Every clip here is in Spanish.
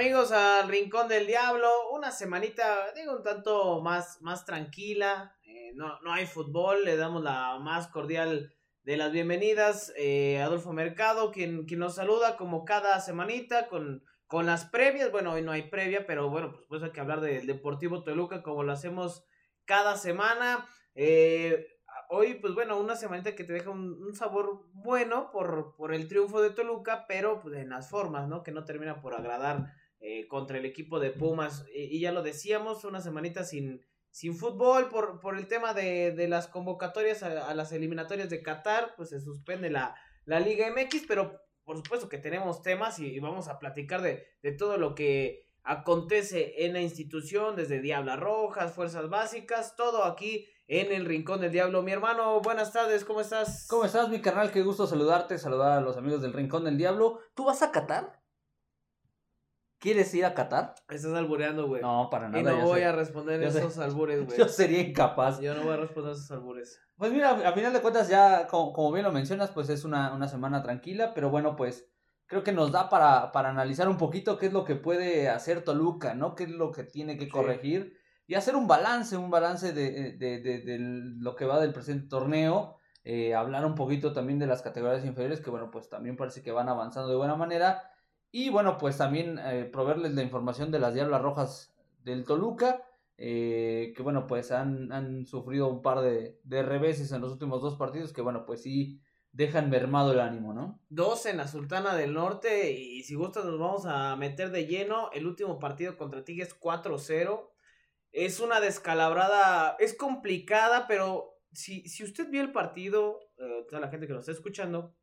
amigos al Rincón del Diablo. Una semanita, digo, un tanto más, más tranquila. Eh, no, no hay fútbol. Le damos la más cordial de las bienvenidas. Eh, Adolfo Mercado, quien, nos saluda como cada semanita con, con las previas. Bueno, hoy no hay previa, pero bueno, pues, pues hay que hablar del Deportivo Toluca como lo hacemos cada semana. Eh, hoy, pues bueno, una semanita que te deja un, sabor bueno por, por, el triunfo de Toluca, pero pues en las formas, ¿no? Que no termina por agradar eh, contra el equipo de Pumas. Y, ya lo decíamos, una semanita sin, sin fútbol por, por el tema de, de las convocatorias a, las eliminatorias de Qatar, pues se suspende la, la Liga MX, pero por supuesto que tenemos temas y, vamos a platicar de, de, todo lo que acontece en la institución, desde Diablas Rojas, Fuerzas Básicas, todo aquí en el Rincón del Diablo. Mi hermano, buenas tardes, ¿cómo estás? ¿Cómo estás, mi carnal? Qué gusto saludarte, saludar a los amigos del Rincón del Diablo. ¿Tú vas a Qatar? ¿Quieres ir a Qatar? Estás albureando, güey. No, para nada. Y no voy a responder esos albures, güey. Yo sería incapaz. Yo no voy a responder esos albures. Pues mira, a final de cuentas ya, como, bien lo mencionas, pues es una, una, semana tranquila, pero bueno, pues creo que nos da para, para, analizar un poquito qué es lo que puede hacer Toluca, ¿no? Qué es lo que tiene que corregir y hacer un balance, un balance de, de, de, de lo que va del presente torneo. Eh, hablar un poquito también de las categorías inferiores, que bueno, pues también parece que van avanzando de buena manera. Y bueno, pues también eh, proveerles la información de las Diablas Rojas del Toluca, eh, que bueno, pues han, han sufrido un par de, de, reveses en los últimos dos partidos, que bueno, pues sí dejan mermado el ánimo, ¿no? Dos en la Sultana del Norte, y si gustas nos vamos a meter de lleno. El último partido contra Tigres 4-0. Es una descalabrada, es complicada, pero si, si usted vio el partido, eh, toda la gente que nos está escuchando,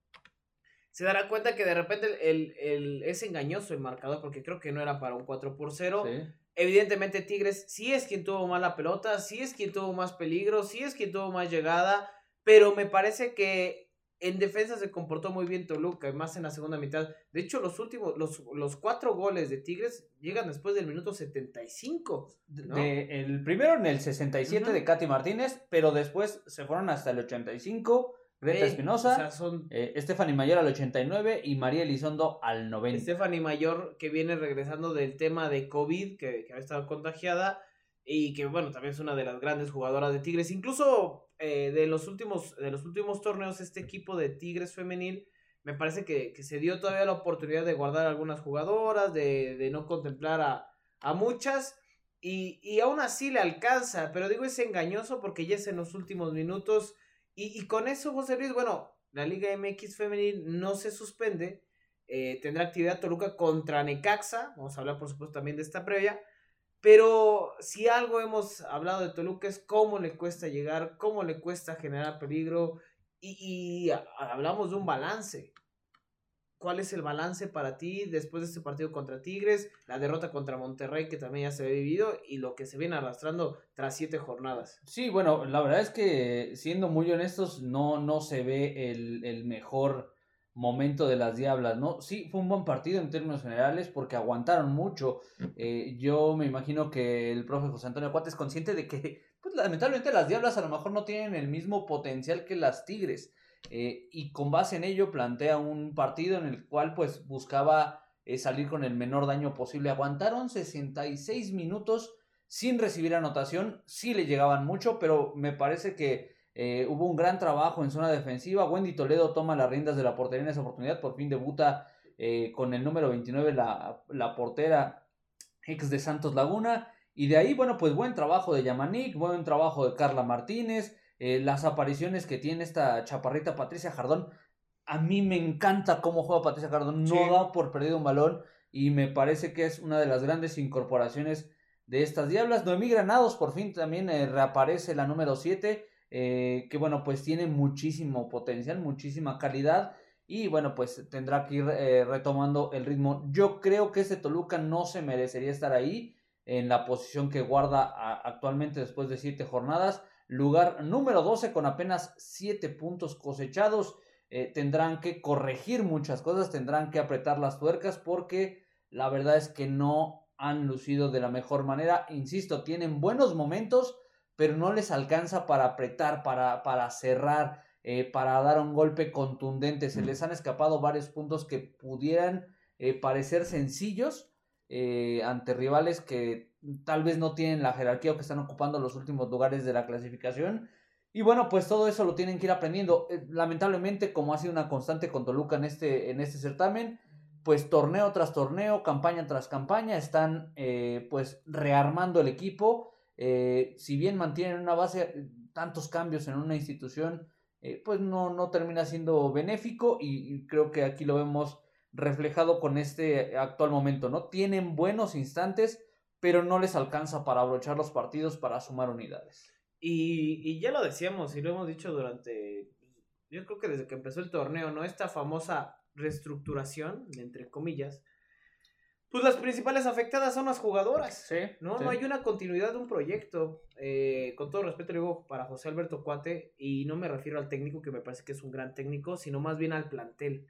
se dará cuenta que de repente el, el, es engañoso el marcador porque creo que no era para un 4 por 0. Evidentemente Tigres sí es quien tuvo más la pelota, sí es quien tuvo más peligro, sí es quien tuvo más llegada, pero me parece que en defensa se comportó muy bien Toluca, más en la segunda mitad. De hecho, los últimos, los, los cuatro goles de Tigres llegan después del minuto 75. De, el primero en el 67 de Katy Martínez, pero después se fueron hasta el 85 Greta Espinosa, eh, Stephanie Mayor al 89 y María Elizondo al 90. Stephanie Mayor que viene regresando del tema de COVID, que, que ha estado contagiada y que bueno, también es una de las grandes jugadoras de Tigres. Incluso eh, de, los últimos, de los últimos torneos, este equipo de Tigres femenil me parece que, se dio todavía la oportunidad de guardar algunas jugadoras, de, de no contemplar a, a muchas. Y, y aún así le alcanza, pero digo es engañoso porque ya es en los últimos minutos y, con eso, José Luis, bueno, la Liga MX femenil no se suspende. Eh, tendrá actividad Toluca contra Necaxa. Vamos a hablar, por supuesto, también de esta previa. Pero si algo hemos hablado de Toluca es cómo le cuesta llegar, cómo le cuesta generar peligro. Y, y hablamos de un balance. ¿Cuál es el balance para ti después de este partido contra Tigres, la derrota contra Monterrey que también ya se ha vivido y lo que se viene arrastrando tras siete jornadas? Sí, bueno, la verdad es que siendo muy honestos no, no se ve el, mejor momento de las Diablas, ¿no? Sí, fue un buen partido en términos generales porque aguantaron mucho. Eh, yo me imagino que el profe José Antonio Cuate es consciente de que, pues lamentablemente las Diablas a lo mejor no tienen el mismo potencial que las Tigres. Eh, y con base en ello plantea un partido en el cual pues buscaba eh, salir con el menor daño posible. Aguantaron 66 minutos sin recibir anotación, sí le llegaban mucho, pero me parece que eh, hubo un gran trabajo en zona defensiva. Wendy Toledo toma las riendas de la portería en esa oportunidad, por fin debuta con el número 29 la, la portera ex de Santos Laguna. Y de ahí, bueno, pues buen trabajo de Yamanik, buen trabajo de Carla Martínez, eh, las apariciones que tiene esta chaparrita Patricia Jardón. A mí me encanta cómo juega Patricia Jardón. No da por perdido un balón. Y me parece que es una de las grandes incorporaciones de estas diablas. Noemí Granados por fin también eh, reaparece la número 7. Eh, que bueno, pues tiene muchísimo potencial, muchísima calidad. Y bueno, pues tendrá que ir retomando el ritmo. Yo creo que ese Toluca no se merecería estar ahí en la posición que guarda actualmente después de siete jornadas. Lugar número 12 con apenas 7 puntos cosechados. Eh, tendrán que corregir muchas cosas, tendrán que apretar las tuercas porque la verdad es que no han lucido de la mejor manera. Insisto, tienen buenos momentos, pero no les alcanza para apretar, para, para cerrar, eh, para dar un golpe contundente. Se les han escapado varios puntos que pudieran eh, parecer sencillos ante rivales que tal vez no tienen la jerarquía o que están ocupando los últimos lugares de la clasificación y bueno, pues todo eso lo tienen que ir aprendiendo. Eh, lamentablemente, como ha sido una constante con Toluca en este, en este certamen, pues torneo tras torneo, campaña tras campaña, están eh, pues rearmando el equipo. Eh, si bien mantienen una base, tantos cambios en una institución, pues no, no termina siendo benéfico y, creo que aquí lo vemos reflejado con este actual momento, ¿no? Tienen buenos instantes, pero no les alcanza para abrochar los partidos, para sumar unidades. Y, ya lo decíamos y lo hemos dicho durante, yo creo que desde que empezó el torneo, ¿no? Esta famosa reestructuración, entre comillas, pues las principales afectadas son las jugadoras. Sí. ¿no? No hay una continuidad de un proyecto. Eh, con todo respeto, digo para José Alberto Cuate, y no me refiero al técnico, que me parece que es un gran técnico, sino más bien al plantel.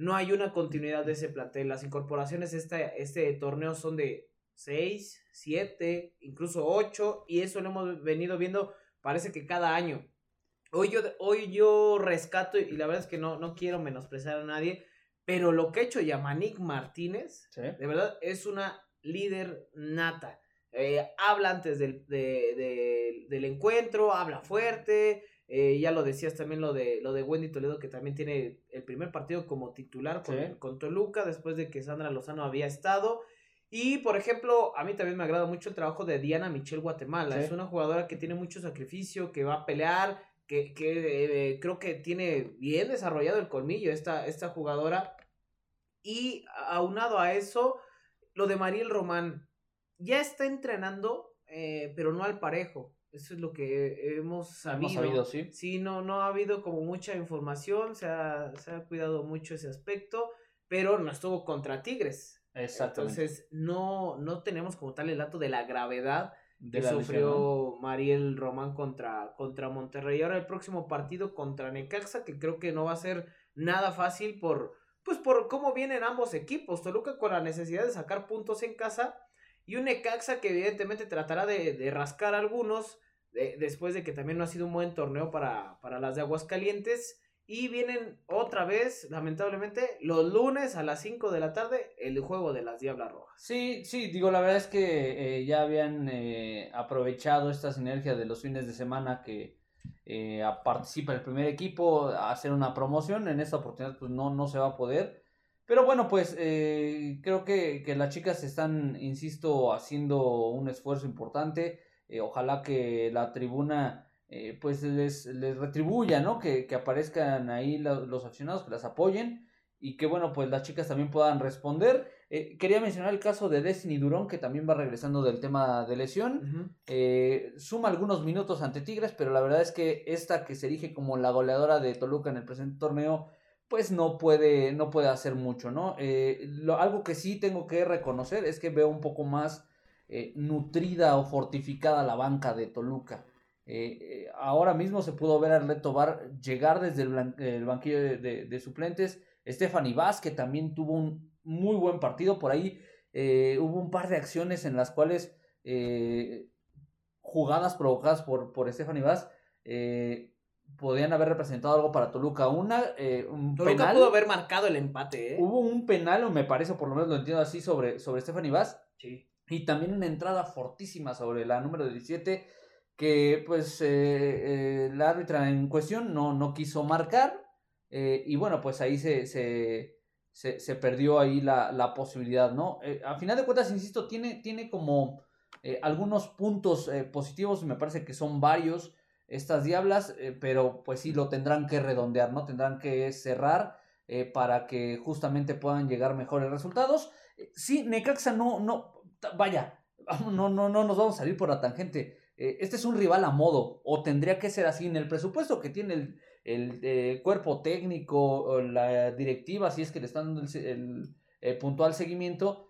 No hay una continuidad de ese plantel. Las incorporaciones este, este torneo son de 6, 7, incluso 8, y eso lo hemos venido viendo, parece que cada año. Hoy yo, hoy yo rescato, y la verdad es que no, no quiero menospreciar a nadie, pero lo que ha hecho Yamanik Martínez, de verdad, es una líder nata. Eh, habla antes del, del encuentro, habla fuerte, eh, ya lo decías también lo de, lo de Wendy Toledo, que también tiene el primer partido como titular con, con Toluca, después de que Sandra Lozano había estado. Y, por ejemplo, a mí también me agrada mucho el trabajo de Diana Michelle Guatemala. Es una jugadora que tiene mucho sacrificio, que va a pelear, que, que eh, creo que tiene bien desarrollado el colmillo esta, esta jugadora. Y aunado a eso, lo de Mariel Román. Ya está entrenando, eh, pero no al parejo. Eso es lo que hemos sabido. Hemos sabido, sí. Sí, no, no ha habido como mucha información, se ha, se ha cuidado mucho ese aspecto, pero no estuvo contra Tigres. Entonces, no, no tenemos como tal el dato de la gravedad que sufrió Mariel Román contra, contra Monterrey. Ahora el próximo partido contra Necaxa, que creo que no va a ser nada fácil por, pues por cómo vienen ambos equipos. Toluca con la necesidad de sacar puntos en casa y un Necaxa que evidentemente tratará de, rascar algunos después de que también no ha sido un buen torneo para, para las de Aguascalientes. Y vienen otra vez, lamentablemente, los lunes a las 5 de la tarde, el juego de las Diablas Rojas. Sí, sí, digo, la verdad es que eh, ya habían eh, aprovechado esta sinergia de los fines de semana que eh, participa el primer equipo a hacer una promoción. En esta oportunidad, pues no, no se va a poder. Pero bueno, pues creo que, que, las chicas están, insisto, haciendo un esfuerzo importante. ojalá que la tribuna eh, pues les, les, retribuya, ¿no? Que, aparezcan ahí los aficionados, que las apoyen y que, bueno, pues las chicas también puedan responder. Eh, quería mencionar el caso de Destiny Durón, que también va regresando del tema de lesión. Eh, suma algunos minutos ante Tigres, pero la verdad es que esta que se erige como la goleadora de Toluca en el presente torneo, pues no puede, no puede hacer mucho, ¿no? algo que sí tengo que reconocer es que veo un poco más nutrida o fortificada la banca de Toluca. Eh, eh, ahora mismo se pudo ver a Arleto Bar llegar desde el, banquillo de, suplentes. Stephanie Vaz, que también tuvo un muy buen partido. Por ahí eh, hubo un par de acciones en las cuales jugadas provocadas por, por Stephanie Vaz podían haber representado algo para Toluca. Una, un Toluca pudo haber marcado el empate. Hubo un penal, o me parece, por lo menos lo entiendo así, sobre, sobre Stephanie Vaz. Sí. Y también una entrada fortísima sobre la número 17 que pues eh, la árbitra en cuestión no, no quiso marcar eh, y bueno, pues ahí se, se, se, perdió ahí la, la posibilidad, ¿no? Eh, a final de cuentas, insisto, tiene, tiene como algunos puntos positivos, me parece que son varios estas diablas, pero pues sí lo tendrán que redondear, ¿no? Tendrán que cerrar para que justamente puedan llegar mejores resultados. sí, Necaxa no, no, vaya, no, no, no nos vamos a salir por la tangente. Eh, este es un rival a modo, o tendría que ser así en el presupuesto que tiene el, el eh, cuerpo técnico, o la directiva, si es que le están dando el, puntual seguimiento.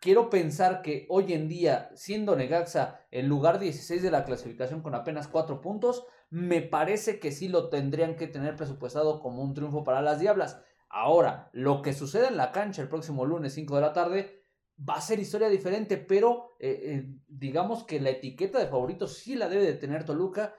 Quiero pensar que hoy en día, siendo Negaxa el lugar 16 de la clasificación con apenas 4 puntos, me parece que sí lo tendrían que tener presupuestado como un triunfo para las Diablas. Ahora, lo que suceda en la cancha el próximo lunes 5 de la tarde va a ser historia diferente, pero eh, eh, digamos que la etiqueta de favorito sí la debe de tener Toluca.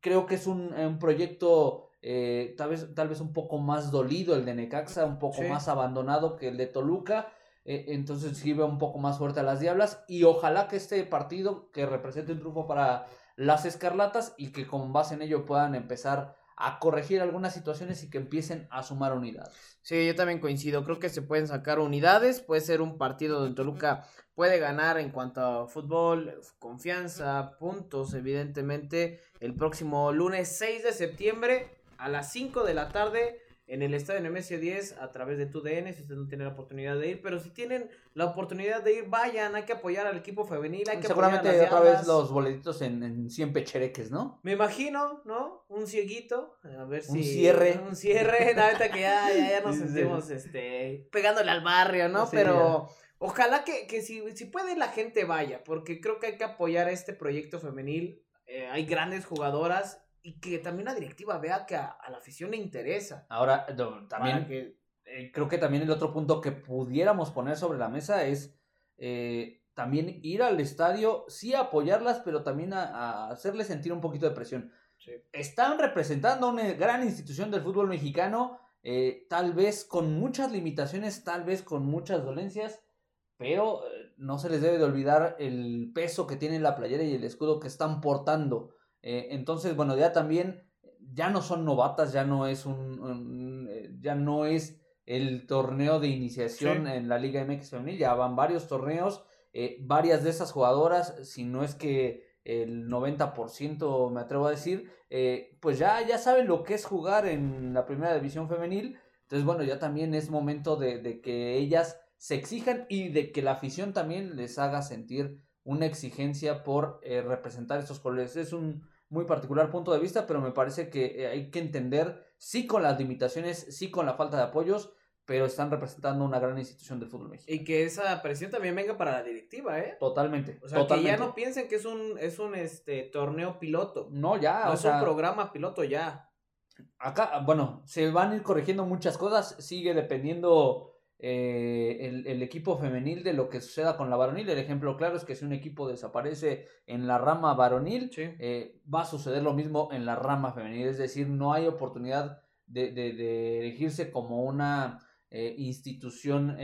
Creo que es un, proyecto eh, tal, vez, tal vez un poco más dolido el de Necaxa, un poco más abandonado que el de Toluca. Entonces sí veo un poco más fuerte a las Diablas y ojalá que este partido que represente un triunfo para las Escarlatas y que con base en ello puedan empezar a corregir algunas situaciones y que empiecen a sumar unidades. Sí, yo también coincido. Creo que se pueden sacar unidades. Puede ser un partido donde Toluca puede ganar en cuanto a fútbol, confianza, puntos, evidentemente. El próximo lunes 6 de septiembre a las 5 de la tarde en el estadio Nemesio 10 a través de TUDN, si ustedes no tienen la oportunidad de ir, pero si tienen la oportunidad de ir, vayan, hay que apoyar al equipo femenil, hay que Seguramente otra vez los boletitos en, en 100 pechereques, ¿no? Me imagino, ¿no? Un cieguito, a ver si... Un cierre. Un cierre, la que ya, ya, nos sentimos, este, pegándole al barrio, ¿no? pero... Ojalá que, que si, si puede la gente vaya, porque creo que hay que apoyar este proyecto femenil. Eh, hay grandes jugadoras y que también la directiva vea que a, la afición le interesa. Ahora, también eh, creo que también el otro punto que pudiéramos poner sobre la mesa es eh, también ir al estadio, sí a apoyarlas, pero también a, hacerles sentir un poquito de presión. Están representando una gran institución del fútbol mexicano, eh, tal vez con muchas limitaciones, tal vez con muchas dolencias, pero no se les debe de olvidar el peso que tiene la playera y el escudo que están portando. Eh, entonces, bueno, ya también, ya no son novatas, ya no es un, eh, ya no es el torneo de iniciación en la Liga MX femenil, ya van varios torneos, eh, varias de esas jugadoras, si no es que el 90% me atrevo a decir, pues ya, ya saben lo que es jugar en la primera división femenil, entonces bueno, ya también es momento de, de que ellas se exijan y de que la afición también les haga sentir una exigencia por representar estos colores. Es un, muy particular punto de vista, pero me parece que eh, hay que entender, sí con las limitaciones, sí con la falta de apoyos, pero están representando una gran institución del fútbol mexicano. Y que esa presión también venga para la directiva, ¿eh? Totalmente. O sea, que ya no piensen que es un, es un este, torneo piloto. No, ya. No es un programa piloto ya. Acá, bueno, se van a ir corrigiendo muchas cosas, sigue dependiendo eh, el, equipo femenil de lo que suceda con la varonil. El ejemplo claro es que si un equipo desaparece en la rama varonil, eh, va a suceder lo mismo en la rama femenil. Es decir, no hay oportunidad de, de, elegirse como una eh, institución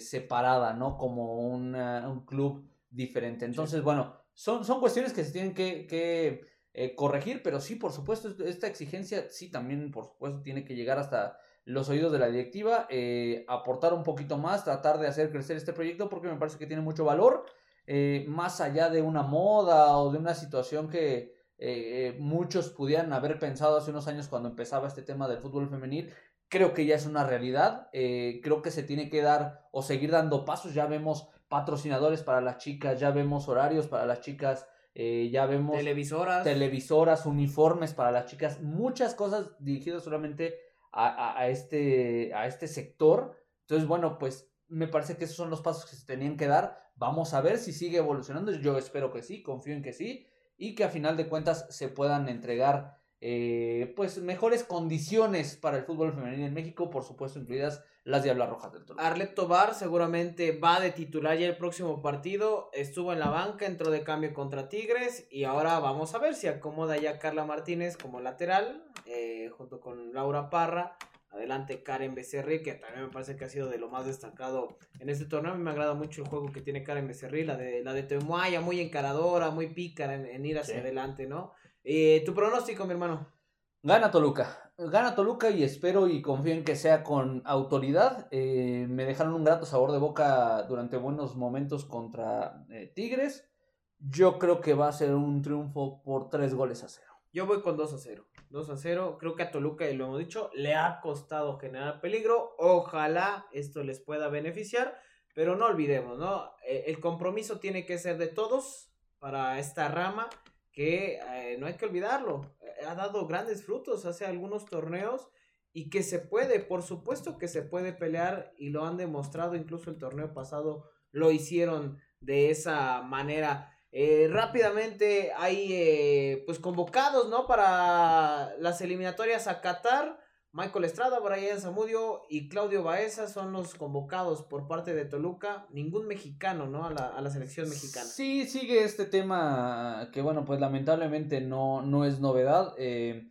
separada, ¿no? Como un club diferente. Entonces, bueno, son, son cuestiones que se tienen que, que corregir, pero sí, por supuesto, esta exigencia sí también, por supuesto, tiene que llegar hasta los oídos de la directiva, eh, aportar un poquito más, tratar de hacer crecer este proyecto porque me parece que tiene mucho valor, eh, más allá de una moda o de una situación que eh, muchos pudieran haber pensado hace unos años cuando empezaba este tema del fútbol femenil. Creo que ya es una realidad, creo que se tiene que dar o seguir dando pasos, ya vemos patrocinadores para las chicas, ya vemos horarios para las chicas, ya vemos televisoras. televisoras, uniformes para las chicas, muchas cosas dirigidas solamente a, este, a este sector. Entonces, bueno, pues me parece que esos son los pasos que se tenían que dar. Vamos a ver si sigue evolucionando. Yo espero que sí, confío en que sí. Y que a final de cuentas se puedan entregar eh, pues mejores condiciones para el fútbol femenino en México, por supuesto, incluidas las Diablas Rojas del Toluca. Arlet Tobar seguramente va de titular ya el próximo partido. Estuvo en la banca, entró de cambio contra Tigres. Y ahora vamos a ver si acomoda ya Carla Martínez como lateral, eh, junto con Laura Parra. Adelante Karen Becerril, que también me parece que ha sido de lo más destacado en este torneo. A mí me agrada mucho el juego que tiene Karen Becerril, la de, la de Temuaya, muy encaradora, muy pícara en, ir hacia adelante, ¿no? Eh, ¿Tu pronóstico, mi hermano? Gana Toluca. Gana Toluca y espero y confío en que sea con autoridad. Eh, me dejaron un grato sabor de boca durante buenos momentos contra eh, Tigres. Yo creo que va a ser un triunfo por tres goles a cero. Yo voy con 2 a 0. 2 a 0. Creo que a Toluca, y lo hemos dicho, le ha costado generar peligro. Ojalá esto les pueda beneficiar. Pero no olvidemos, ¿no? El compromiso tiene que ser de todos para esta rama que eh, no hay que olvidarlo, eh, ha dado grandes frutos hace algunos torneos y que se puede, por supuesto que se puede pelear y lo han demostrado incluso el torneo pasado lo hicieron de esa manera. Eh, rápidamente hay eh, pues convocados, ¿no? Para las eliminatorias a Qatar. Michael Estrada, Brian Zamudio y Claudio Baeza son los convocados por parte de Toluca. Ningún mexicano, ¿no? A la, a la selección mexicana. Sí, sigue este tema que, bueno, pues lamentablemente no, no es novedad. Eh,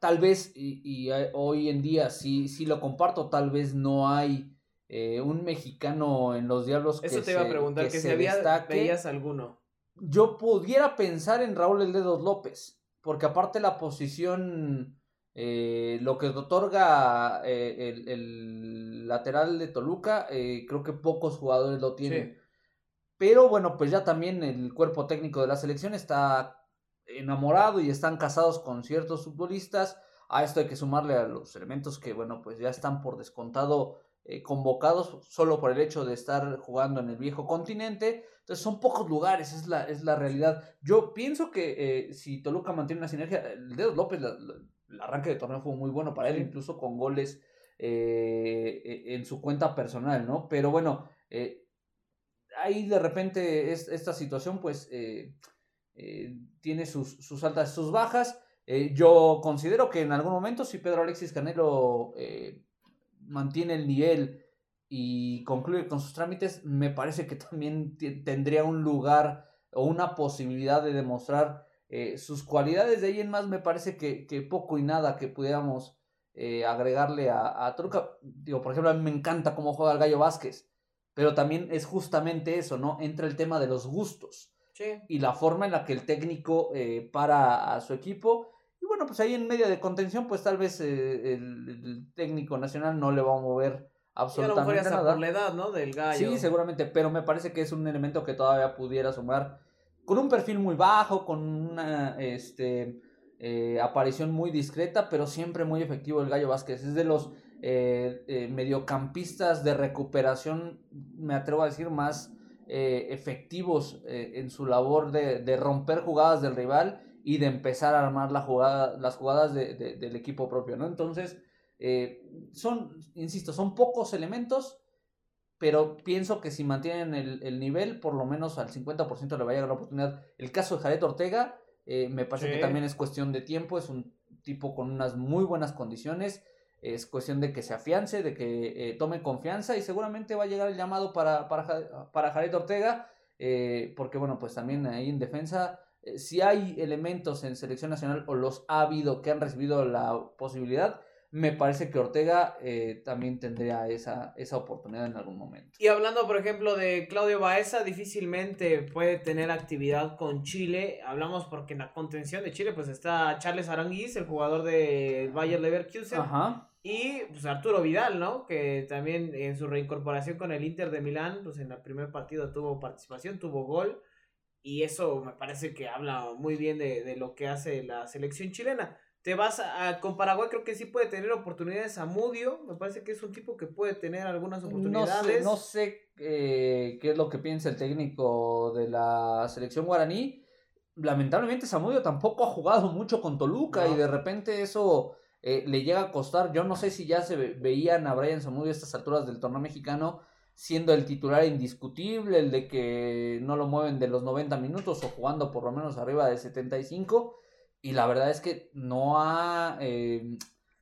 tal vez, y, hoy en día sí, sí lo comparto, tal vez no hay eh, un mexicano en los Diablos que Eso te iba a preguntar, que, si había, veías alguno. Yo pudiera pensar en Raúl El Dedos López, porque aparte la posición eh, lo que otorga eh, el, lateral de Toluca, eh, creo que pocos jugadores lo tienen. Pero bueno, pues ya también el cuerpo técnico de la selección está enamorado y están casados con ciertos futbolistas. A esto hay que sumarle a los elementos que, bueno, pues ya están por descontado convocados solo por el hecho de estar jugando en el viejo continente. Entonces son pocos lugares, es la, es la realidad. Yo pienso que si Toluca mantiene una sinergia, el Dedos López el arranque de torneo fue muy bueno para él, incluso con goles eh, e, en su cuenta personal, ¿no? Pero bueno, eh, ahí de repente esta situación pues eh, tiene sus, sus, altas y sus bajas. yo considero que en algún momento si Pedro Alexis Canelo mantiene el nivel y concluye con sus trámites, me parece que también tendría un lugar o una posibilidad de demostrar eh, sus cualidades de ahí en más me parece que, poco y nada que pudiéramos eh, agregarle a, a Truca. Digo, por ejemplo, a mí me encanta cómo juega el Gallo Vázquez, pero también es justamente eso, ¿no? Entra el tema de los gustos y la forma en la que el técnico eh, para a su equipo. Y bueno, pues ahí en medio de contención, pues tal vez el, técnico nacional no le va a mover absolutamente nada. por la edad, ¿no? Del gallo. Sí, seguramente, pero me parece que es un elemento que todavía pudiera sumar con un perfil muy bajo, con una este, eh, aparición muy discreta, pero siempre muy efectivo el Gallo Vázquez. Es de los eh, eh, mediocampistas de recuperación, me atrevo a decir, más efectivos en su labor de, romper jugadas del rival y de empezar a armar la jugada, las jugadas del equipo propio, ¿no? Entonces, son, insisto, son pocos elementos pero pienso que si mantienen el, nivel, por lo menos al 50% le va a llegar la oportunidad. El caso de Jared Ortega, eh, me parece que también es cuestión de tiempo, es un tipo con unas muy buenas condiciones, es cuestión de que se afiance, de que eh, tome confianza y seguramente va a llegar el llamado para, para, para Jared Ortega, eh, porque bueno, pues también ahí en defensa, si hay elementos en selección nacional o los ha habido que han recibido la posibilidad, me parece que Ortega eh, también tendría esa, esa oportunidad en algún momento. Y hablando, por ejemplo, de Claudio Baeza, difícilmente puede tener actividad con Chile. Hablamos porque en la contención de Chile pues está Charles Aranguiz, el jugador de Bayer Leverkusen. Ajá. Y pues Arturo Vidal, ¿no? Que también en su reincorporación con el Inter de Milán, pues en el primer partido tuvo participación, tuvo gol. Y eso me parece que habla muy bien de, de lo que hace la selección chilena. Te vas a, con Paraguay, creo que sí puede tener oportunidades a Mudio. Me parece que es un tipo que puede tener algunas oportunidades. No sé, eh, qué es lo que piensa el técnico de la selección guaraní. Lamentablemente Samudio tampoco ha jugado mucho con Toluca y de repente eso eh, le llega a costar. Yo no sé si ya se veían a Brian Samudio a estas alturas del torneo mexicano siendo el titular indiscutible, el de que no lo mueven de los 90 minutos o jugando por lo menos arriba de 75 y la verdad es que no ha eh,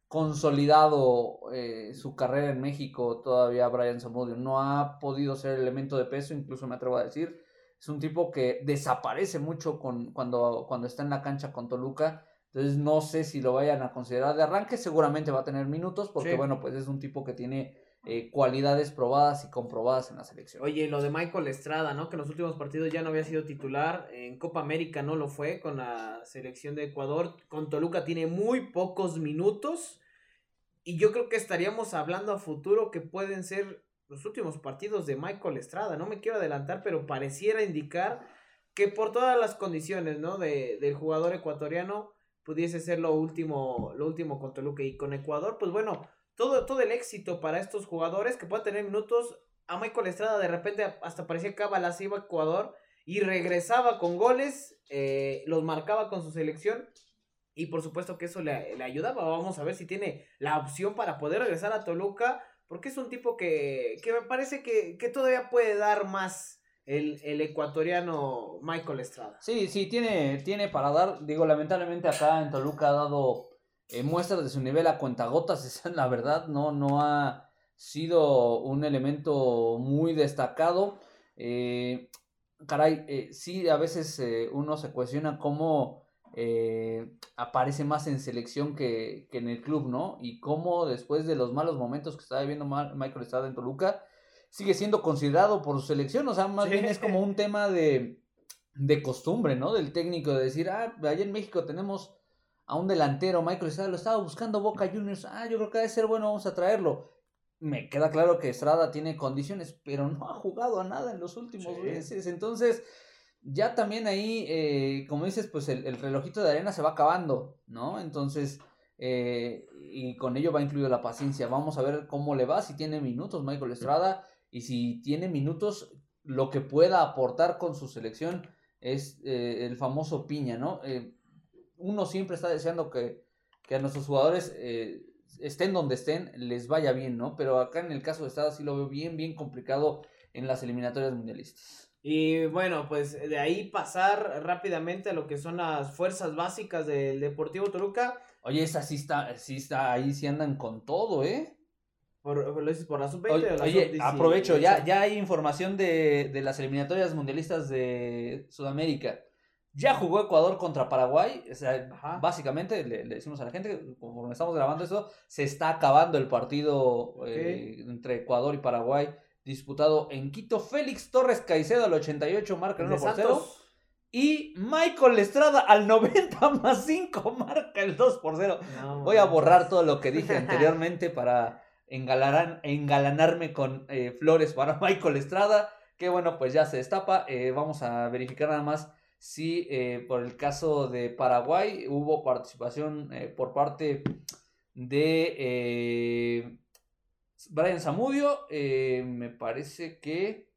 consolidado eh, su carrera en México todavía Brian Zamudio. No ha podido ser elemento de peso, incluso me atrevo a decir. Es un tipo que desaparece mucho con, cuando, cuando está en la cancha con Toluca. Entonces no sé si lo vayan a considerar de arranque. Seguramente va a tener minutos porque, bueno, pues es un tipo que tiene eh, cualidades probadas y comprobadas en la selección. Oye, lo de Michael Estrada, ¿no? Que en los últimos partidos ya no había sido titular, en Copa América no lo fue con la selección de Ecuador, con Toluca tiene muy pocos minutos y yo creo que estaríamos hablando a futuro que pueden ser los últimos partidos de Michael Estrada, no me quiero adelantar, pero pareciera indicar que por todas las condiciones, ¿no? De, del jugador ecuatoriano pudiese ser lo último, lo último con Toluca y con Ecuador, pues bueno, todo, el éxito para estos jugadores que puedan tener minutos. A Michael Estrada de repente hasta parecía que se iba a Ecuador y regresaba con goles, eh, los marcaba con su selección y por supuesto que eso le, le, ayudaba. Vamos a ver si tiene la opción para poder regresar a Toluca porque es un tipo que, que me parece que, que todavía puede dar más el, el, ecuatoriano Michael Estrada. Sí, sí, tiene, tiene para dar, digo, lamentablemente acá en Toluca ha dado eh, muestras de su nivel a cuentagotas, esa es la verdad, no, no ha sido un elemento muy destacado. Eh, caray, eh, sí, a veces eh, uno se cuestiona cómo eh, aparece más en selección que, que, en el club, ¿no? Y cómo después de los malos momentos que está viviendo Michael Estrada en Toluca, sigue siendo considerado por su selección, o sea, más sí. bien es como un tema de, de costumbre, ¿no? Del técnico, de decir, ah, allá en México tenemos a un delantero, Michael Estrada, lo estaba buscando Boca Juniors, ah, yo creo que debe ser bueno, vamos a traerlo me queda claro que Estrada tiene condiciones, pero no ha jugado a nada en los últimos sí. meses. Entonces, ya también ahí, eh, como dices, pues el, el, relojito de arena se va acabando, ¿no? Entonces, eh, y con ello va incluido la paciencia. Vamos a ver cómo le va, si tiene minutos Michael Estrada, y si tiene minutos, lo que pueda aportar con su selección es eh, el famoso piña, ¿no? Eh, uno siempre está deseando que, que a nuestros jugadores eh, estén donde estén, les vaya bien, ¿no? Pero acá en el caso de Estrada sí lo veo bien, bien complicado en las eliminatorias mundialistas. Y bueno, pues de ahí pasar rápidamente a lo que son las fuerzas básicas del Deportivo Toluca. Oye, esa sí está, sí está ahí, sí andan con todo, ¿eh? ¿Por, ¿Lo dices por la sub-20 oye, o la oye sub aprovecho, ya, ya hay información de, de las eliminatorias mundialistas de Sudamérica. Ya jugó Ecuador contra Paraguay. O sea, Ajá. básicamente le, le, decimos a la gente, conforme estamos grabando esto, se está acabando el partido okay. eh, entre Ecuador y Paraguay, disputado en Quito. Félix Torres Caicedo al 88 marca el 1 por 0. Y Michael Estrada al 90 más 5 marca el 2 por 0. No, Voy a borrar todo lo que dije anteriormente para engalanar, engalanarme con eh, flores para Michael Estrada. Que bueno, pues ya se destapa. Eh, vamos a verificar nada más si eh, por el caso de Paraguay hubo participación eh, por parte de eh, Brian Zamudio. Eh, me parece que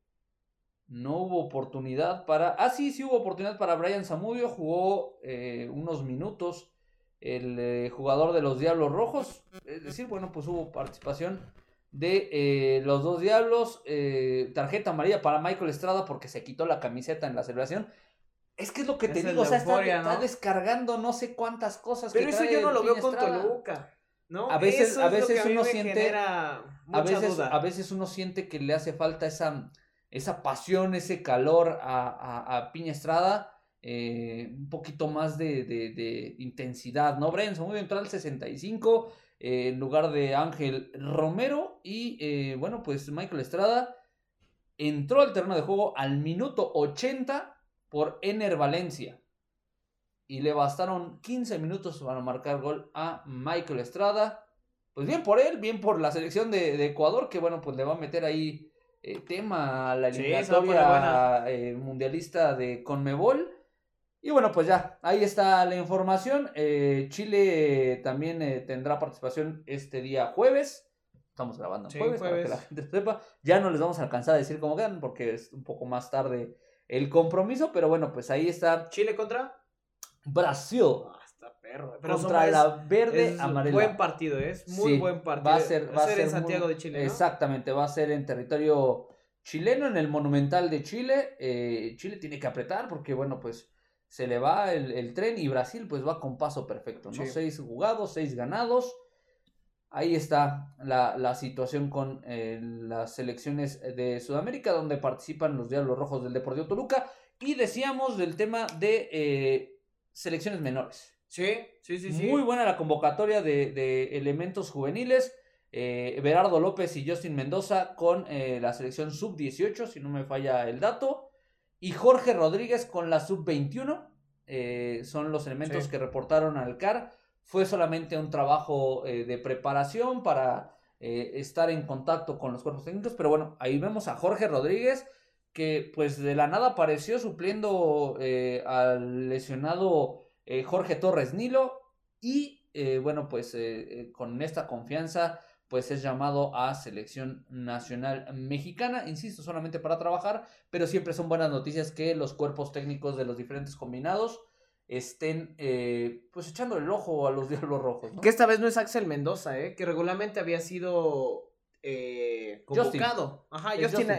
no hubo oportunidad para... Ah, sí, sí hubo oportunidad para Brian Zamudio. Jugó eh, unos minutos el jugador de los Diablos Rojos. Es decir, bueno, pues hubo participación de los dos Diablos. tarjeta amarilla para Michael Estrada porque se quitó la camiseta en la celebración. Es que es lo que es te digo, o sea, euforia, está, ¿no? está, descargando no sé cuántas cosas. Pero eso yo no lo veo con Toluca. ¿no? A veces, a veces uno siente. A veces, duda. a veces uno siente que le hace falta esa, esa pasión, ese calor a, a, a Piña Estrada. Eh, un poquito más de, de, de intensidad, ¿no? Brenson muy entró al 65 eh, en lugar de Ángel Romero. Y eh, bueno, pues Michael Estrada entró al terreno de juego al minuto 80 por Ener Valencia. Y le bastaron 15 minutos para marcar gol a Michael Estrada. Pues bien por él, bien por la selección de, de Ecuador, que bueno, pues le va a meter ahí eh, tema a la eliminatoria sí, eh, mundialista de Conmebol. Y bueno, pues ya, ahí está la información. Eh, Chile también eh, tendrá participación este día jueves. Estamos grabando sí, jueves, jueves, para que la gente sepa. Ya no les vamos a alcanzar a decir cómo quedan, porque es un poco más tarde el compromiso, pero bueno, pues ahí está. ¿Chile contra? Brasil. Ah, está perro. Pero contra la verde es amarela. Buen partido, ¿eh? es muy sí, buen partido. Va a ser, va a ser en Santiago muy, de Chile. ¿no? Exactamente, va a ser en territorio chileno, en el Monumental de Chile. Eh, Chile tiene que apretar porque, bueno, pues se le va el, el, tren y Brasil pues va con paso perfecto, ¿no? Sí. Seis jugados, seis ganados. Ahí está la, la situación con eh, las selecciones de Sudamérica, donde participan los Diablos Rojos del Deportivo Toluca. Y decíamos del tema de eh, selecciones menores. Sí, sí, sí, sí. Muy buena la convocatoria de, de elementos juveniles. Eh, Berardo López y Justin Mendoza con eh, la selección sub-18, si no me falla el dato. Y Jorge Rodríguez con la sub-21. son los elementos sí. que reportaron al CAR fue solamente un trabajo eh, de preparación para eh, estar en contacto con los cuerpos técnicos, pero bueno, ahí vemos a Jorge Rodríguez que pues de la nada apareció supliendo eh, al lesionado eh, Jorge Torres Nilo y bueno pues con esta confianza pues es llamado a selección nacional mexicana, insisto, solamente para trabajar, pero siempre son buenas noticias que los cuerpos técnicos de los diferentes combinados estén eh, pues echando el ojo a los Diablos Rojos. ¿no? Que esta vez no es Axel Mendoza, ¿eh? que regularmente había sido eh, convocado. Ajá, Justin,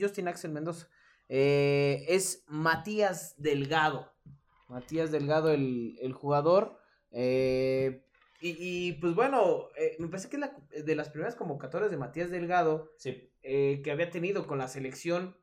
Justin. Axel Mendoza. Eh, es Matías Delgado. Matías Delgado, el, el jugador. Eh, y, pues bueno, eh, me parece que es la, de las primeras convocatorias de Matías Delgado sí. Eh, que había tenido con la selección.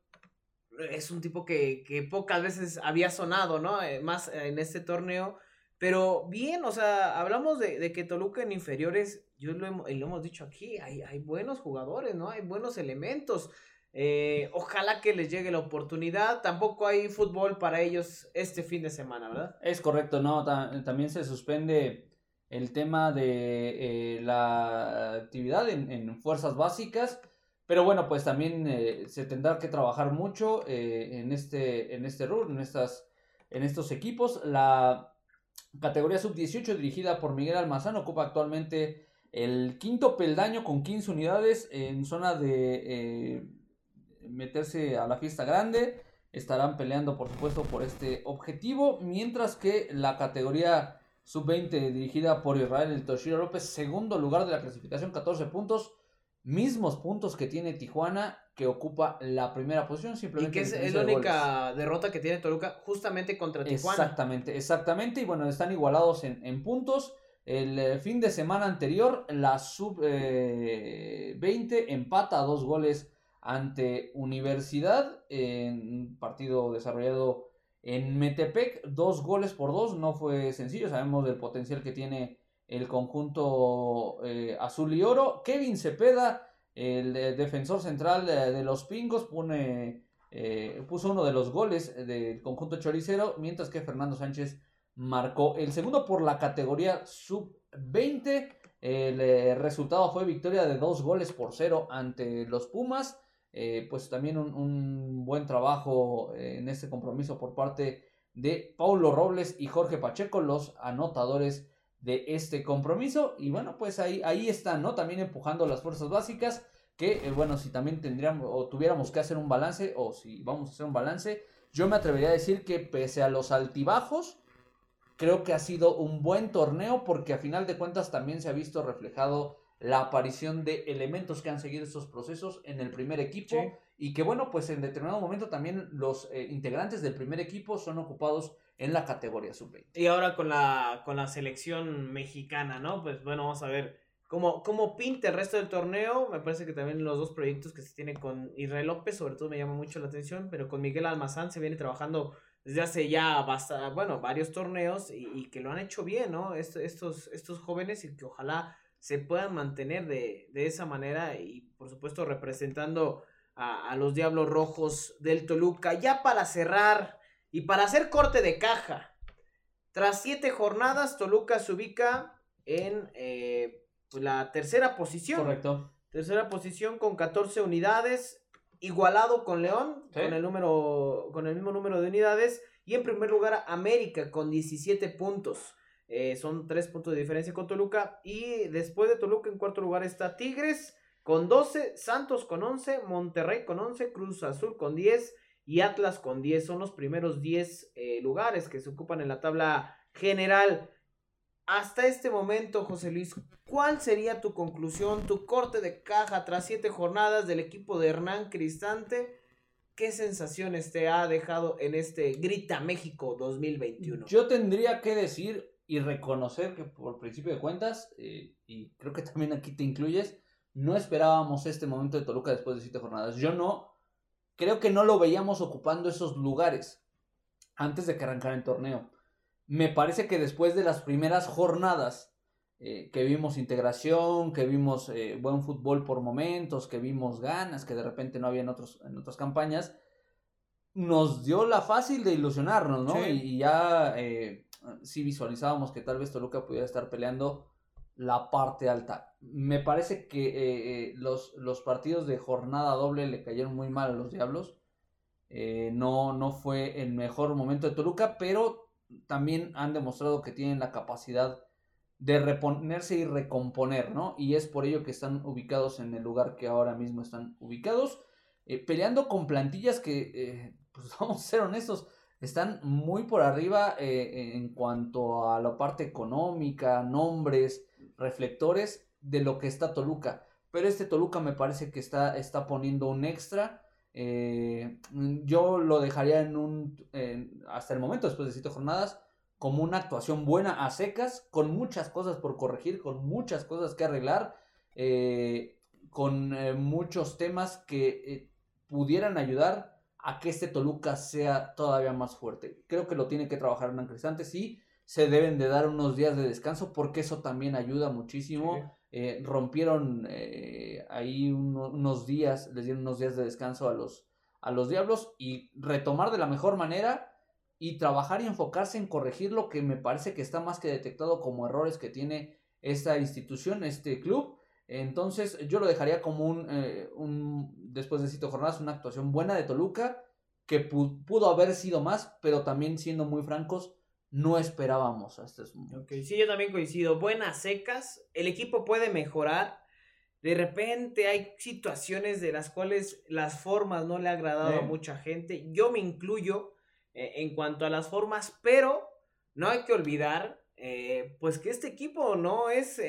Es un tipo que, que pocas veces había sonado, ¿no? más en este torneo. Pero bien, o sea, hablamos de, de que Toluca en inferiores, yo lo, lo hemos dicho aquí, hay, hay buenos jugadores, ¿no? Hay buenos elementos. Eh, ojalá que les llegue la oportunidad. Tampoco hay fútbol para ellos este fin de semana, ¿verdad? Es correcto, no. también se suspende el tema de eh, la actividad en, fuerzas básicas. Pero bueno, pues también eh, se tendrá que trabajar mucho en este, en este en, estas, en estos equipos. La categoría sub-18 dirigida por Miguel Almazán ocupa actualmente el quinto peldaño con 15 unidades en zona de meterse a la fiesta grande. Estarán peleando, por supuesto, por este objetivo. Mientras que la categoría sub-20 dirigida por Israel el Toshiro López, segundo lugar de la clasificación, 14 puntos. Mismos puntos que tiene Tijuana, que ocupa la primera posición. Simplemente y que es, la única derrota que tiene Toluca justamente contra Tijuana. Exactamente, exactamente. Y bueno, están igualados en, puntos. El eh, fin de semana anterior, la sub-20 eh, empata a dos goles ante Universidad en un partido desarrollado en Metepec, dos goles por dos, no fue sencillo, sabemos del potencial que tiene el conjunto eh, azul y oro. Kevin Cepeda, el defensor central de, los Pingos, pone, eh, puso uno de los goles del conjunto choricero, mientras que Fernando Sánchez marcó el segundo por la categoría sub-20. El eh, resultado fue victoria de dos goles por cero ante los Pumas. Pues también un, buen trabajo en este compromiso por parte de Paulo Robles y Jorge Pacheco, los anotadores de este compromiso. Y bueno, pues ahí, ahí están, ¿no? También empujando las fuerzas básicas, que eh, bueno, si también tendríamos o tuviéramos que hacer un balance, o si vamos a hacer un balance, yo me atrevería a decir que pese a los altibajos, creo que ha sido un buen torneo porque a final de cuentas también se ha visto reflejado la aparición de elementos que han seguido estos procesos en el primer equipo y que bueno, pues en determinado momento también los eh, integrantes del primer equipo son ocupados en la categoría sub-20. Y ahora con la, con la selección mexicana, ¿no? Pues bueno, vamos a ver cómo, cómo pinta el resto del torneo. Me parece que también los dos proyectos que se tiene con Israel López, sobre todo me llama mucho la atención, pero con Miguel Almazán se viene trabajando desde hace ya basta, bueno, varios torneos y, que lo han hecho bien, ¿no? estos, estos jóvenes y que ojalá se puedan mantener de, esa manera y por supuesto representando a, los Diablos Rojos del Toluca. Ya para cerrar y para hacer corte de caja, tras siete jornadas Toluca se ubica en eh, pues, la tercera posición. Correcto. Tercera posición con 14 unidades, igualado con León, con, el número, con el mismo número de unidades. Y en primer lugar América con 17 puntos. Eh, son tres puntos de diferencia con Toluca. Y después de Toluca, en cuarto lugar está Tigres con 12, Santos con 11, Monterrey con 11, Cruz Azul con 10 y Atlas con 10. Son los primeros 10 eh, lugares que se ocupan en la tabla general. Hasta este momento, José Luis, ¿cuál sería tu conclusión, tu corte de caja tras siete jornadas del equipo de Hernán Cristante? ¿Qué sensaciones te ha dejado en este Grita México 2021? Yo tendría que decir y reconocer que por principio de cuentas, eh, y creo que también aquí te incluyes, no esperábamos este momento de Toluca después de siete jornadas. Yo no, creo que no lo veíamos ocupando esos lugares antes de que arrancara el torneo. Me parece que después de las primeras jornadas, eh, que vimos integración, que vimos eh, buen fútbol por momentos, que vimos ganas, que de repente no había otros, en otras campañas, nos dio la fácil de ilusionarnos, ¿no? Y, ya si visualizábamos que tal vez Toluca pudiera estar peleando la parte alta. Me parece que eh, eh, los, los, partidos de jornada doble le cayeron muy mal a los Diablos. Eh, no, no fue el mejor momento de Toluca, pero también han demostrado que tienen la capacidad de reponerse y recomponer, ¿no? Y es por ello que están ubicados en el lugar que ahora mismo están ubicados, peleando con plantillas que, pues vamos a ser honestos, están muy por arriba eh, en cuanto a la parte económica, nombres, reflectores de lo que está Toluca. pero este Toluca me parece que está, está poniendo un extra. Eh, yo lo dejaría en un, hasta el momento, después de siete jornadas, como una actuación buena a secas, con muchas cosas por corregir, con muchas cosas que arreglar, eh, con muchos temas que pudieran ayudar a que este Toluca sea todavía más fuerte. Creo que lo tiene que trabajar Hernán Cristante, sí, se deben de dar unos días de descanso porque eso también ayuda muchísimo. Eh, rompieron eh, ahí unos días, les dieron unos días de descanso a los, a los Diablos y retomar de la mejor manera y trabajar y enfocarse en corregir lo que me parece que está más que detectado como errores que tiene esta institución, este club. Entonces yo lo dejaría como un, eh, un después de cito jornadas, una actuación buena de Toluca que pudo haber sido más, pero también siendo muy francos, no esperábamos hasta este momento. sí, yo también coincido. Buenas secas, el equipo puede mejorar. De repente hay situaciones de las cuales las formas no le ha agradado a mucha gente. Yo me incluyo eh, en cuanto a las formas, pero no hay que olvidar eh, pues que este equipo no es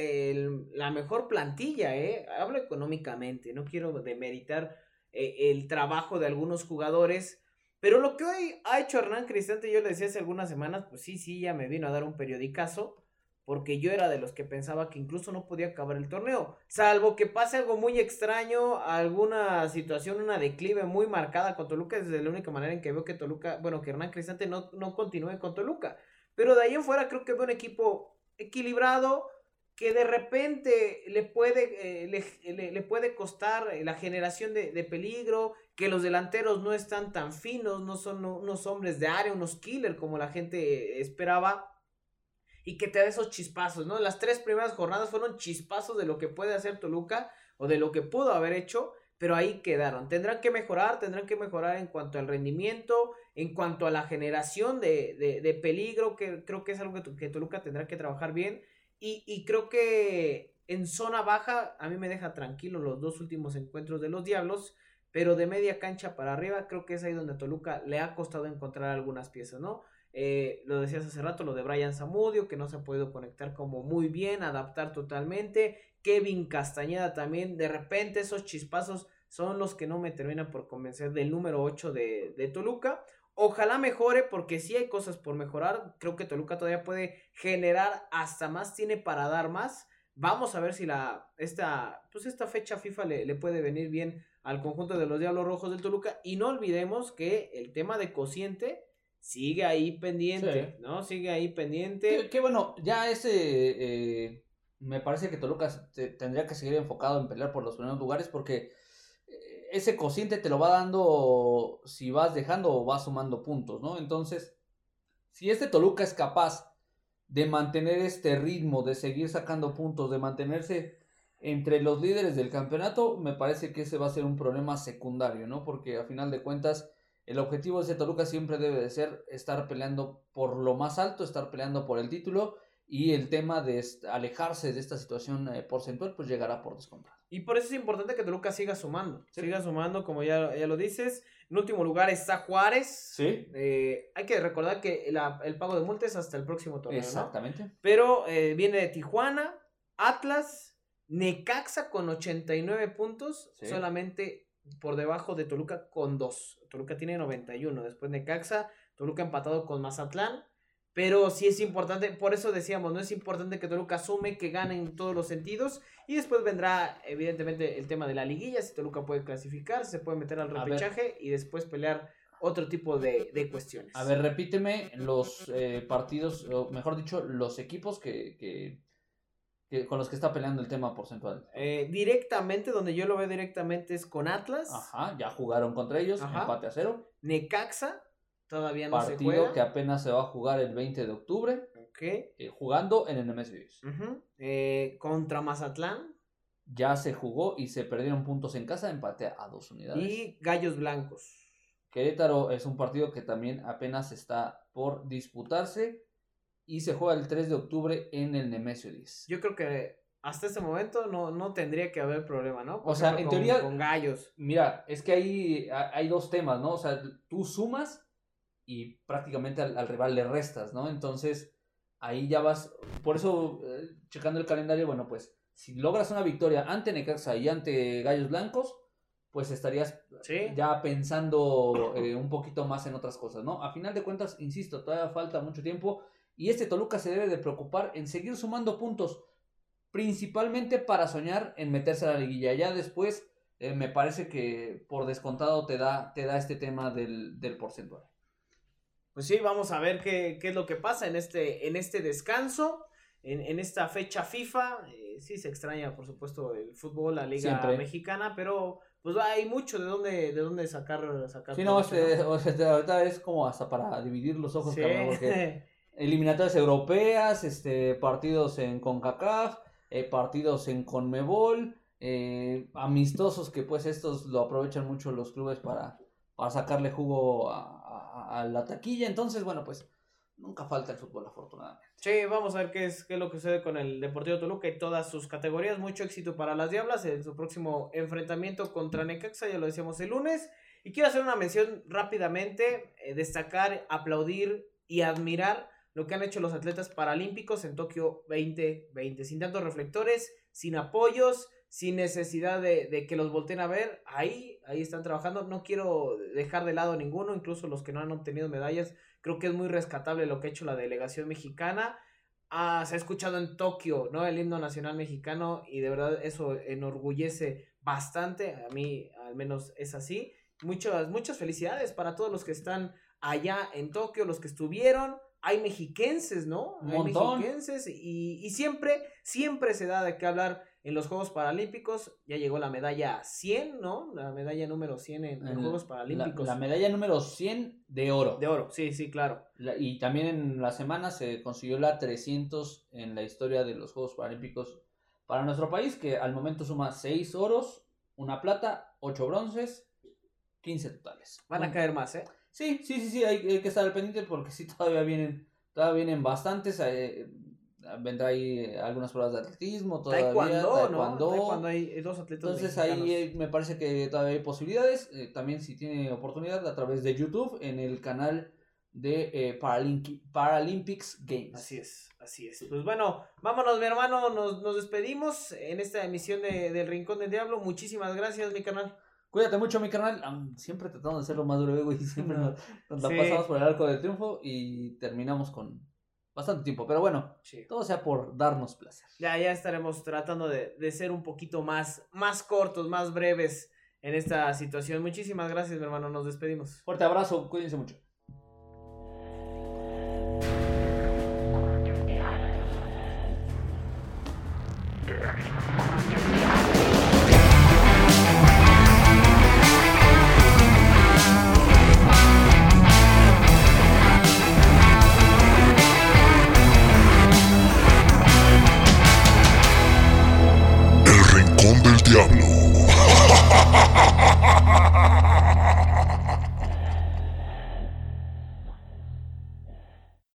la mejor plantilla, ¿eh? Hablo económicamente, no quiero demeritar eh, el trabajo de algunos jugadores pero lo que hoy ha hecho Hernán Cristante, yo le decía hace algunas semanas, pues sí, sí, ya me vino a dar un periodicazo, porque yo era de los que pensaba que incluso no podía acabar el torneo, salvo que pase algo muy extraño, alguna situación, una declive muy marcada con Toluca, es la única manera en que veo que Toluca, bueno, que Hernán Cristante no, no continúe con Toluca. Pero de ahí en fuera creo que veo un equipo equilibrado, que de repente le puede, eh, le, puede costar la generación de, de, peligro, que los delanteros no están tan finos, no son unos hombres de área, unos killer como la gente esperaba. Y que te da esos chispazos, ¿no? Las tres primeras jornadas fueron chispazos de lo que puede hacer Toluca o de lo que pudo haber hecho, pero ahí quedaron. Tendrán que mejorar, tendrán que mejorar en cuanto al rendimiento, en cuanto a la generación de, de, peligro, que creo que es algo que, que Toluca tendrá que trabajar bien. Y, y, creo que en zona baja a mí me deja tranquilo los dos últimos encuentros de los Diablos. Pero de media cancha para arriba, creo que es ahí donde a Toluca le ha costado encontrar algunas piezas, ¿no? Eh, lo decías hace rato, lo de Brian Zamudio, que no se ha podido conectar como muy bien, adaptar totalmente. Kevin Castañeda también, de repente esos chispazos son los que no me terminan por convencer del número 8 de, de Toluca. Ojalá mejore porque sí hay cosas por mejorar. Creo que Toluca todavía puede generar hasta más, tiene para dar más. Vamos a ver si la esta pues esta fecha FIFA le, le puede venir bien al conjunto de los Diablos Rojos del Toluca. Y no olvidemos que el tema de cociente sigue ahí pendiente, ¿no? Sigue ahí pendiente. Que, bueno, ya ese, eh, me parece que Toluca tendría que seguir enfocado en pelear por los primeros lugares porque eh, ese cociente te lo va dando si vas dejando o vas sumando puntos, ¿no? Entonces, si este Toluca es capaz de mantener este ritmo, de seguir sacando puntos, de mantenerse entre los líderes del campeonato, me parece que ese va a ser un problema secundario, ¿no? Porque a final de cuentas, el objetivo de ese Toluca siempre debe de ser estar peleando por lo más alto, estar peleando por el título y el tema de alejarse de esta situación eh, porcentual, pues llegará por descontado. Y por eso es importante que Toluca siga sumando, siga sumando, como ya, ya lo dices. En último lugar está Juárez. Sí. Eh, hay que recordar que el pago de multas hasta el próximo torneo. Exactamente. Pero eh, viene de Tijuana, Atlas, Necaxa con 89 puntos, solamente por debajo de Toluca con 2. Toluca tiene 91. Después Necaxa, Toluca empatado con Mazatlán. Pero sí es importante, por eso decíamos, no es importante que Toluca asume, que gane en todos los sentidos. Y después vendrá, evidentemente, el tema de la liguilla. Si Toluca puede clasificar, se puede meter al repechaje y después pelear otro tipo de, cuestiones. A ver, repíteme los eh, partidos, o mejor dicho, los equipos que con los que está peleando el tema porcentual. Eh, directamente, donde yo lo veo directamente es con Atlas. Ajá, ya jugaron contra ellos, empate a cero. Necaxa, todavía no se juega. que apenas se va a jugar el 20 de octubre. Ok. Eh, jugando en el Nemesis. Eh, contra Mazatlán. Ya se jugó y se perdieron puntos en casa, empate a dos unidades. Y Gallos Blancos. Querétaro es un partido que también apenas está por disputarse y se juega el 3 de octubre en el Nemesio 10. Yo creo que hasta ese momento no, no tendría que haber problema, ¿no? o sea, en teoría. Con gallos. Mira, es que hay, hay dos temas, ¿no? O sea, tú sumas y prácticamente al, rival le restas, ¿no? Entonces, ahí ya vas. Por eso, eh, checando el calendario, bueno, pues si logras una victoria ante Necaxa y ante Gallos Blancos, pues estarías ya pensando eh, un poquito más en otras cosas, ¿no? A final de cuentas, insisto, todavía falta mucho tiempo y este Toluca se debe de preocupar en seguir sumando puntos, principalmente para soñar en meterse a la liguilla. Ya después, eh, me parece que por descontado te da, te da este tema del, del porcentual. Pues sí, vamos a ver qué, qué, es lo que pasa en este, en este descanso, en, en esta fecha FIFA. Eh, sí se extraña, por supuesto, el fútbol, la liga mexicana, pero pues hay mucho de dónde, de dónde sacar, sacar. Sí, no, ahorita es como hasta para dividir los ojos, porque eliminatorias europeas, este, partidos en CONCACAF, eh, partidos en CONMEBOL, eh, amistosos que pues estos lo aprovechan mucho los clubes para, para sacarle jugo a la taquilla, entonces bueno, pues nunca falta el fútbol, afortunadamente. Sí, vamos a ver qué es, qué lo que sucede con el Deportivo Toluca y todas sus categorías. Mucho éxito para las Diablas en su próximo enfrentamiento contra Necaxa, ya lo decíamos el lunes. Y quiero hacer una mención rápidamente, eh, destacar, aplaudir y admirar lo que han hecho los atletas paralímpicos en Tokio 2020. Sin tantos reflectores, sin apoyos, sin necesidad de, que los volteen a ver. Ahí, ahí están trabajando. No quiero dejar de lado ninguno, incluso los que no han obtenido medallas Creo que es muy rescatable lo que ha hecho la delegación mexicana. Ah, se ha escuchado en Tokio, ¿no? El himno nacional mexicano y de verdad eso enorgullece bastante. A mí al menos es así. Muchas, muchas felicidades para todos los que están allá en Tokio, los que estuvieron. Hay mexiquenses, ¿no? Hay mexiquenses y, y siempre, siempre se da de qué hablar en los Juegos Paralímpicos ya llegó la medalla 100, ¿no? La medalla número 100 en, los Juegos Paralímpicos. La, medalla número 100 de oro. De oro, sí, sí, claro. y también en la semana se consiguió la 300 en la historia de los Juegos Paralímpicos para nuestro país, que al momento suma 6 oros, una plata, 8 bronces, 15 totales. Van a caer más, ¿eh? Sí, sí, sí, sí, hay, hay que estar al pendiente porque sí, todavía vienen, todavía vienen bastantes. Eh, vendrá ahí eh, algunas pruebas de atletismo, todavía, taekwondo, taekwondo. ¿no? hay dos atletas Entonces ahí me parece que todavía hay posibilidades, eh, también si tiene oportunidad a través de YouTube en el canal de eh, Paralympics Games. Así es, así es. Pues bueno, vámonos mi hermano, nos, nos despedimos en esta emisión de, del Rincón del Diablo. Muchísimas gracias mi canal. Cuídate mucho, mi canal. Siempre tratando de hacerlo más breve, y Siempre nos, la pasamos por el arco del triunfo y terminamos con, bastante tiempo. Pero bueno, todo sea por darnos placer. Ya, ya estaremos tratando de, de, ser un poquito más, más cortos, más breves en esta situación. Muchísimas gracias, mi hermano. Nos despedimos. Fuerte abrazo, cuídense mucho.